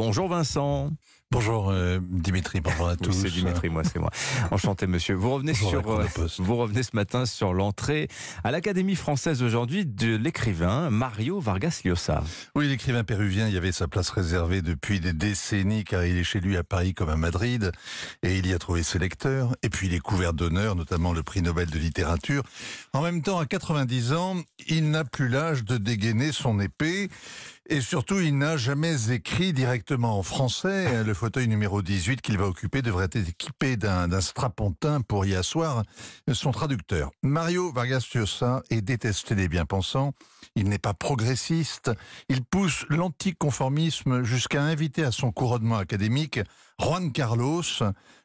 Bonjour Vincent. Bonjour euh, Dimitri, bonjour à tous. c'est Dimitri, moi, c'est moi. Enchanté, monsieur. Vous revenez sur, euh, vous revenez ce matin sur l'entrée à l'Académie française aujourd'hui de l'écrivain Mario Vargas Llosa. Oui, l'écrivain péruvien, il y avait sa place réservée depuis des décennies, car il est chez lui à Paris comme à Madrid, et il y a trouvé ses lecteurs, et puis il est couvert d'honneur, notamment le prix Nobel de littérature. En même temps, à 90 ans, il n'a plus l'âge de dégainer son épée. Et surtout, il n'a jamais écrit directement en français. Le fauteuil numéro 18 qu'il va occuper devrait être équipé d'un strapontin pour y asseoir son traducteur. Mario Vargas Llosa est détesté des bien-pensants. Il n'est pas progressiste. Il pousse l'anticonformisme jusqu'à inviter à son couronnement académique Juan Carlos,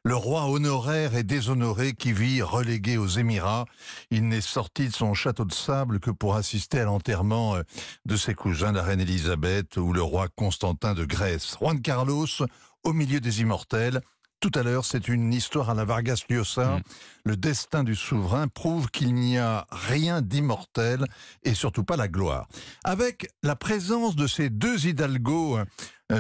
le roi honoraire et déshonoré qui vit relégué aux Émirats. Il n'est sorti de son château de sable que pour assister à l'enterrement euh, de ses cousins, la reine Elisabeth ou le roi Constantin de Grèce. Juan Carlos, au milieu des immortels, tout à l'heure, c'est une histoire à la Vargas Llosa. Mm. Le destin du souverain prouve qu'il n'y a rien d'immortel et surtout pas la gloire. Avec la présence de ces deux hidalgos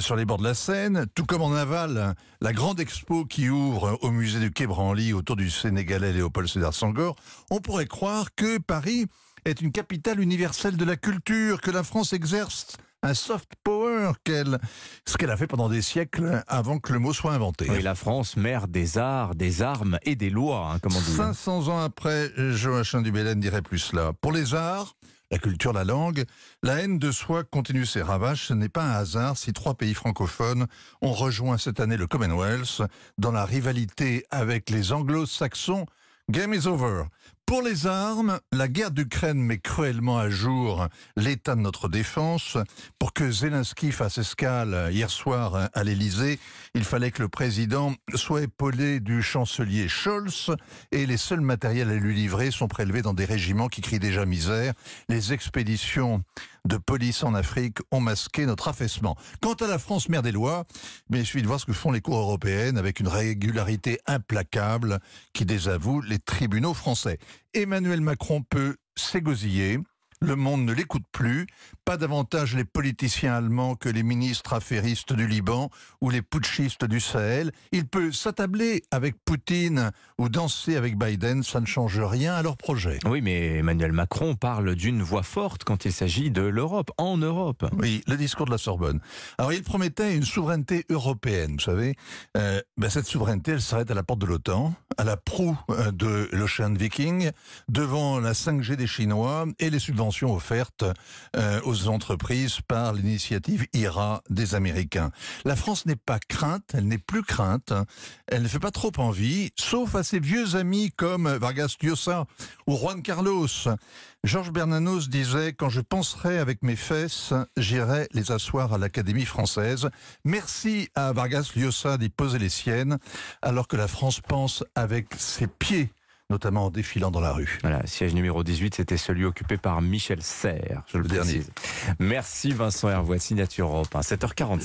sur les bords de la Seine, tout comme en aval, la grande expo qui ouvre au musée du Quai Branly autour du Sénégalais Léopold Sédar Senghor, on pourrait croire que Paris est une capitale universelle de la culture, que la France exerce un soft power, qu'elle, ce qu'elle a fait pendant des siècles avant que le mot soit inventé. Oui, la France, mère des arts, des armes et des lois, hein, comme on dit. 500 ans après, Joachim Dubélène dirait plus cela. Pour les arts, la culture, la langue, la haine de soi continue ses ravages. Ce n'est pas un hasard si trois pays francophones ont rejoint cette année le Commonwealth dans la rivalité avec les anglo-saxons. Game is over. Pour les armes, la guerre d'Ukraine met cruellement à jour l'état de notre défense. Pour que Zelensky fasse escale hier soir à l'Elysée, il fallait que le président soit épaulé du chancelier Scholz et les seuls matériels à lui livrer sont prélevés dans des régiments qui crient déjà misère. Les expéditions de police en Afrique ont masqué notre affaissement. Quant à la France mère des lois, mais il suffit de voir ce que font les cours européennes avec une régularité implacable qui désavoue les tribunaux français. Emmanuel Macron peut s'égosiller, le monde ne l'écoute plus, pas davantage les politiciens allemands que les ministres affairistes du Liban ou les putschistes du Sahel. Il peut s'attabler avec Poutine ou danser avec Biden, ça ne change rien à leur projet. Oui, mais Emmanuel Macron parle d'une voix forte quand il s'agit de l'Europe, en Europe. Oui, le discours de la Sorbonne. Alors il promettait une souveraineté européenne, vous savez. Euh, ben, cette souveraineté, elle s'arrête à la porte de l'OTAN, à la proue euh, de l'Ocean Viking, devant la 5G des Chinois et les subventions offertes euh, aux entreprises par l'initiative IRA des Américains. La France n'est pas crainte, elle n'est plus crainte, elle ne fait pas trop envie, sauf à ses vieux amis comme Vargas Llosa ou Juan Carlos. Georges Bernanos disait Quand je penserai avec mes fesses, j'irai les asseoir à l'Académie française. Merci à Vargas Llosa d'y poser les siennes, alors que la France pense avec ses pieds notamment en défilant dans la rue. Voilà, siège numéro 18, c'était celui occupé par Michel Serres, je le, le dernier. Merci Vincent Hervois, signature Europe, 7h46.